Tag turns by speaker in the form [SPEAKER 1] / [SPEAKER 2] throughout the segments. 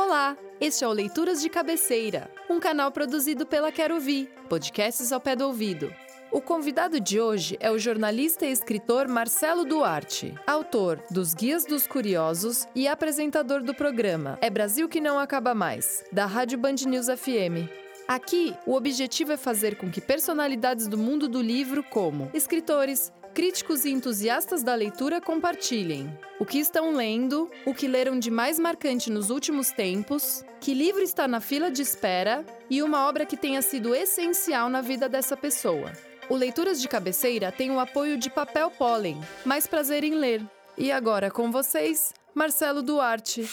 [SPEAKER 1] Olá, este é o Leituras de Cabeceira, um canal produzido pela Quero Ouvir, podcasts ao pé do ouvido. O convidado de hoje é o jornalista e escritor Marcelo Duarte, autor dos Guias dos Curiosos e apresentador do programa É Brasil que Não Acaba Mais, da Rádio Band News FM. Aqui, o objetivo é fazer com que personalidades do mundo do livro, como escritores, críticos e entusiastas da leitura compartilhem o que estão lendo, o que leram de mais marcante nos últimos tempos, que livro está na fila de espera e uma obra que tenha sido essencial na vida dessa pessoa. O Leituras de Cabeceira tem o apoio de Papel Pólen, mais prazer em ler. E agora com vocês, Marcelo Duarte.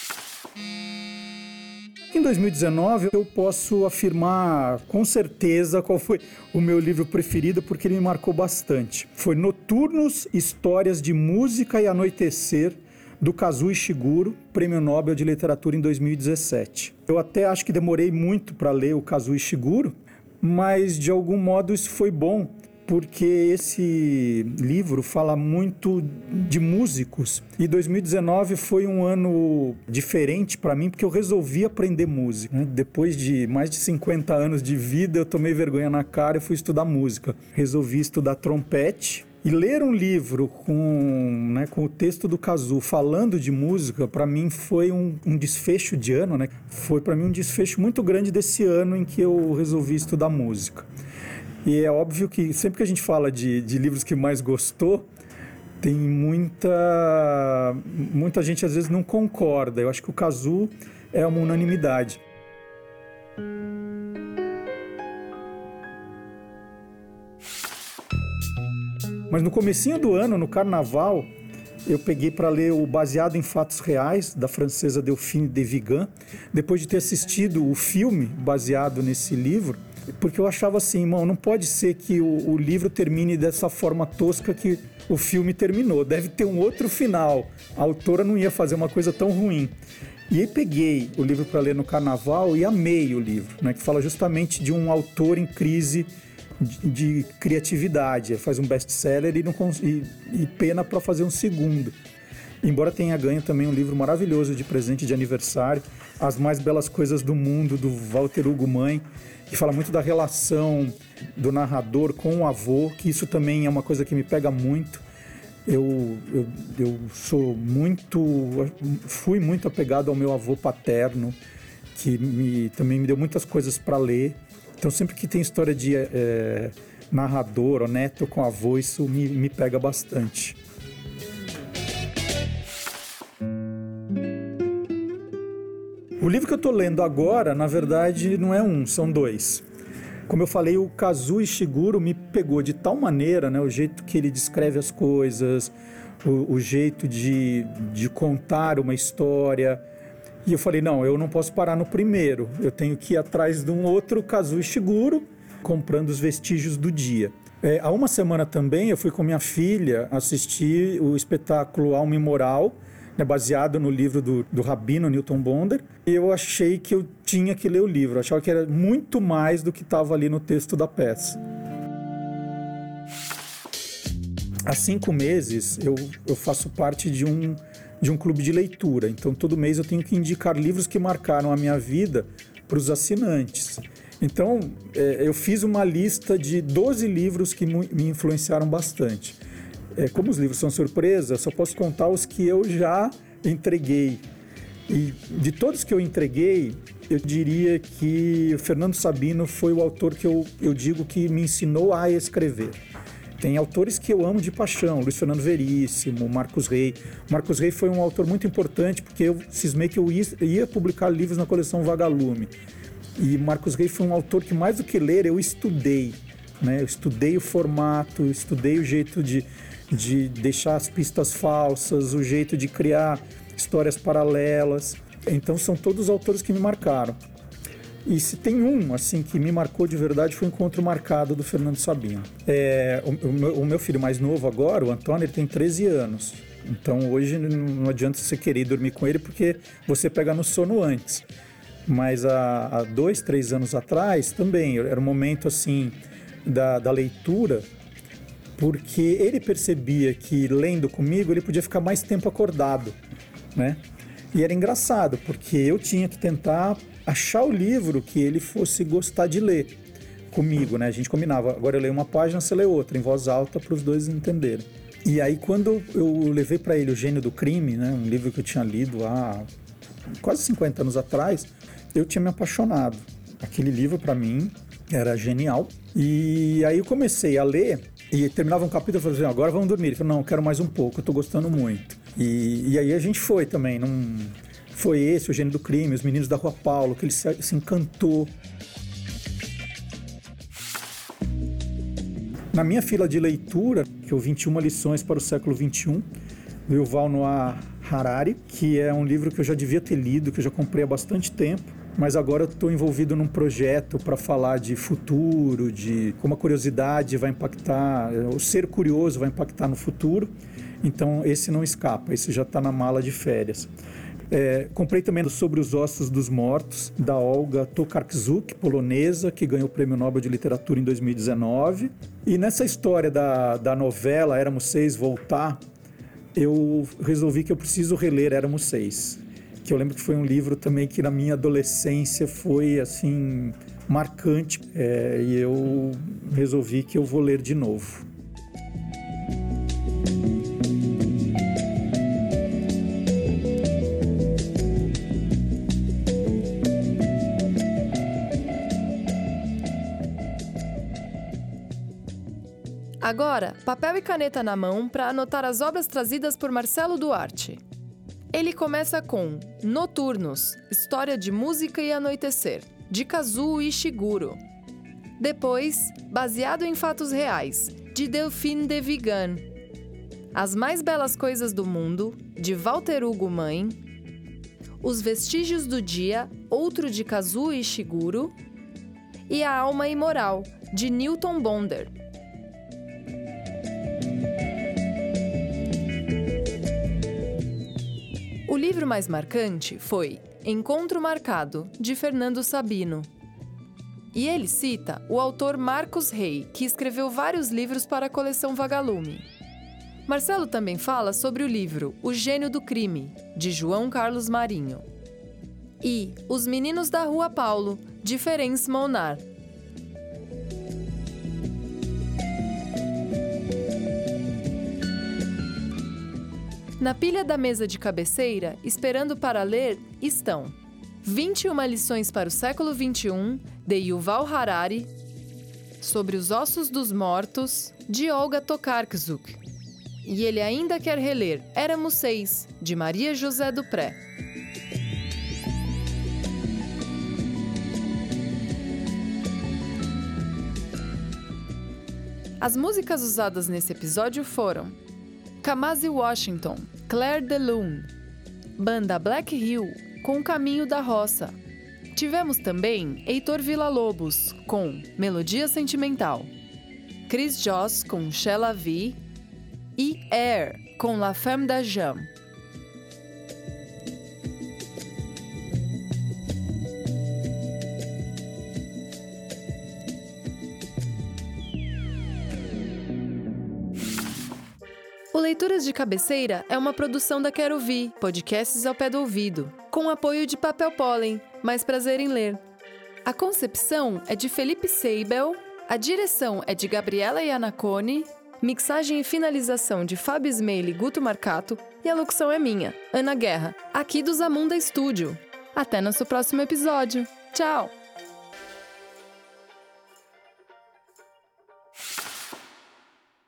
[SPEAKER 2] Em 2019, eu posso afirmar com certeza qual foi o meu livro preferido, porque ele me marcou bastante. Foi Noturnos, Histórias de Música e Anoitecer, do Kazuo Ishiguro, Prêmio Nobel de Literatura em 2017. Eu até acho que demorei muito para ler o Kazuo Ishiguro, mas de algum modo isso foi bom, porque esse livro fala muito de músicos e 2019 foi um ano diferente para mim porque eu resolvi aprender música. Né? Depois de mais de 50 anos de vida, eu tomei vergonha na cara e fui estudar música. Resolvi estudar trompete. E ler um livro com, né, com o texto do Kazu falando de música, para mim foi um, um, desfecho de ano, né? Foi para mim um desfecho muito grande desse ano em que eu resolvi estudar música. E é óbvio que sempre que a gente fala de, de livros que mais gostou, tem muita muita gente às vezes não concorda. Eu acho que o Kazu é uma unanimidade. Mas no comecinho do ano, no carnaval, eu peguei para ler o Baseado em Fatos Reais, da francesa Delphine de Vigan, depois de ter assistido o filme baseado nesse livro porque eu achava assim, irmão, não pode ser que o, o, livro termine dessa forma tosca que o filme terminou. Deve ter um outro final. A autora não ia fazer uma coisa tão ruim. E aí peguei o livro para ler no carnaval e amei o livro, né, que fala justamente de um autor em crise de, de criatividade. Faz um best-seller e, e, e pena para fazer um segundo. Embora tenha ganho também um livro maravilhoso de presente de aniversário, As Mais Belas Coisas do Mundo, do Walter Hugo Mãe, que fala muito da relação do narrador com o avô, que isso também é uma coisa que me pega muito. Eu, eu, eu sou muito, fui muito apegado ao meu avô paterno, que me, também me deu muitas coisas para ler. Então, sempre que tem história de é, narrador ou neto com avô, isso me, me pega bastante. O livro que eu estou lendo agora, na verdade, não é um, são dois. Como eu falei, o Kazuo Ishiguro me pegou de tal maneira, né, o jeito que ele descreve as coisas, o, o jeito de, de contar uma história. E eu falei, não, eu não posso parar no primeiro, eu tenho que ir atrás de um outro Kazuo Ishiguro, comprando os vestígios do dia. É, há uma semana também eu fui com minha filha assistir o espetáculo Alma e Né, baseado no livro do, do Rabino Newton Bonder. Eu achei que eu tinha que ler o livro, achava que era muito mais do que estava ali no texto da peça. Há cinco meses eu, eu faço parte de um, de um clube de leitura, então todo mês eu tenho que indicar livros que marcaram a minha vida para os assinantes. Então, é, eu fiz uma lista de 12 livros que me influenciaram bastante. É, como os livros são surpresa, só posso contar os que eu já entreguei. E de todos que eu entreguei, eu diria que o Fernando Sabino foi o autor que eu, eu digo que me ensinou a escrever. Tem autores que eu amo de paixão, Luiz Fernando Veríssimo, Marcos Rey. Marcos Rey foi um autor muito importante porque eu cismei que eu ia, publicar livros na coleção Vagalume. E Marcos Rey foi um autor que mais do que ler, eu estudei. Né? Eu estudei o formato, estudei o jeito de, de deixar as pistas falsas, o jeito de criar histórias paralelas. Então são todos autores que me marcaram. E se tem um assim que me marcou de verdade foi o Encontro Marcado do Fernando Sabino. É, o, o, meu, o, meu, filho mais novo agora, o Antônio, ele tem 13 anos. Então hoje não adianta você querer dormir com ele porque você pega no sono antes. Mas há, há dois, três anos atrás também era um momento assim da, da leitura porque ele percebia que lendo comigo ele podia ficar mais tempo acordado, né? E era engraçado, porque eu tinha que tentar achar o livro que ele fosse gostar de ler comigo, né? A gente combinava, agora eu leio uma página, você lê outra, em voz alta, para os dois entenderem. E aí, quando eu levei para ele O Gênio do Crime, né? Um livro que eu tinha lido há quase 50 anos atrás, eu tinha me apaixonado. Aquele livro, para mim, era genial. E aí eu comecei a ler e terminava um capítulo e falava assim, agora vamos dormir. Ele falou, não, quero mais um pouco, eu tô gostando muito. E, e aí a gente foi também, num... Foi esse, o gênio do crime, os meninos da Rua Paulo, que ele se, se encantou. Na minha fila de leitura, que eu 21 lições para o século 21, do Yuval Noah Harari, que é um livro que eu já devia ter lido, que eu já comprei há bastante tempo mas agora eu estou envolvido num projeto para falar de futuro, de como a curiosidade vai impactar, o ser curioso vai impactar no futuro. Então esse não escapa, esse já está na mala de férias. É, comprei também sobre os ossos dos mortos da Olga Tokarczuk, polonesa, que ganhou o Prêmio Nobel de Literatura em 2019. E nessa história da, da novela Éramos Seis voltar, eu resolvi que eu preciso reler Éramos Seis que eu lembro que foi um livro também que na minha adolescência foi assim marcante é, e eu resolvi que eu vou ler de novo.
[SPEAKER 1] Agora, papel e caneta na mão para anotar as obras trazidas por Marcelo Duarte. Ele começa com Noturnos, História de Música e Anoitecer, de Kazuo Ishiguro. Depois, baseado em fatos reais, de Delphine de Vigan. As Mais Belas Coisas do Mundo, de Walter Hugo Mãe. Os Vestígios do Dia, outro de Kazuo Ishiguro. E A Alma Imoral, de Newton Bonder. O livro mais marcante foi Encontro Marcado, de Fernando Sabino. E ele cita o autor Marcos Rey, que escreveu vários livros para a coleção Vagalume. Marcelo também fala sobre o livro O Gênio do Crime, de João Carlos Marinho. E Os Meninos da Rua Paulo, de Ferenc Molnar, Na pilha da mesa de cabeceira, esperando para ler, estão 21 lições para o século XXI, de Yuval Harari, Sobre os ossos dos mortos, de Olga Tokarczuk. E ele ainda quer reler Éramos Seis, de Maria José Dupré. As músicas usadas nesse episódio foram Kamasi Washington, Claire DeLune, banda Black Hill com Caminho da Roça. Tivemos também Heitor Villa-Lobos com Melodia Sentimental, Chris Joss com Shella V e Air com La Femme da Jam. O Leituras de Cabeceira é uma produção da Quero Vi, podcasts ao pé do ouvido, com apoio de Papel Pólen, mais prazer em ler. A concepção é de Felipe Seibel, a direção é de Gabriela Iannacone, mixagem e finalização de Fábio Smeili e Guto Marcato, e a locução é minha, Ana Guerra, aqui do Zamunda Estúdio. Até nosso próximo episódio. Tchau!